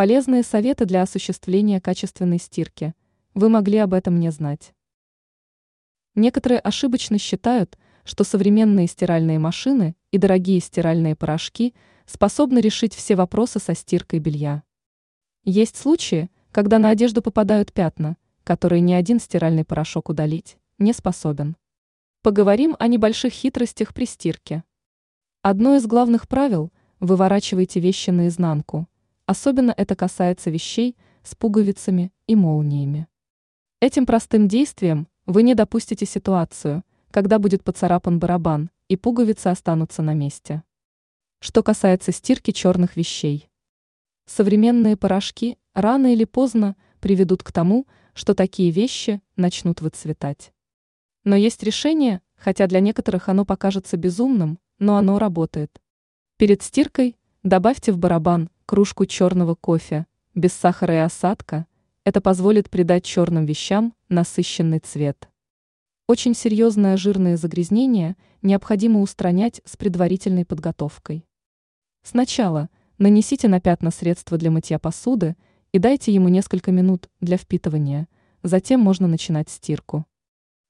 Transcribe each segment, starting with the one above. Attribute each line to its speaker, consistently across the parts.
Speaker 1: Полезные советы для осуществления качественной стирки. Вы могли об этом не знать. Некоторые ошибочно считают, что современные стиральные машины и дорогие стиральные порошки способны решить все вопросы со стиркой белья. Есть случаи, когда на одежду попадают пятна, которые ни один стиральный порошок удалить не способен. Поговорим о небольших хитростях при стирке. Одно из главных правил – выворачивайте вещи наизнанку. Особенно это касается вещей с пуговицами и молниями. Этим простым действием вы не допустите ситуацию, когда будет поцарапан барабан и пуговицы останутся на месте. Что касается стирки черных вещей. Современные порошки рано или поздно приведут к тому, что такие вещи начнут выцветать. Но есть решение, хотя для некоторых оно покажется безумным, но оно работает. Перед стиркой добавьте в барабан кружку черного кофе, без сахара и осадка. Это позволит придать черным вещам насыщенный цвет. Очень серьезное жирное загрязнение необходимо устранять с предварительной подготовкой. Сначала нанесите на пятна средства для мытья посуды и дайте ему несколько минут для впитывания, затем можно начинать стирку.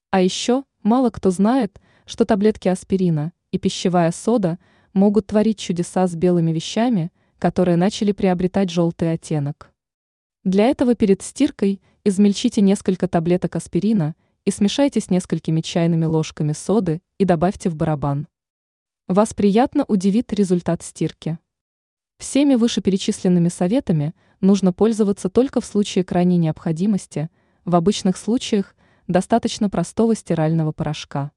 Speaker 1: А еще мало кто знает, что таблетки аспирина и пищевая сода могут творить чудеса с белыми вещами, которые начали приобретать желтый оттенок. Для этого перед стиркой измельчите несколько таблеток аспирина и смешайте с несколькими чайными ложками соды и добавьте в барабан. Вас приятно удивит результат стирки. Всеми вышеперечисленными советами нужно пользоваться только в случае крайней необходимости, в обычных случаях достаточно простого стирального порошка.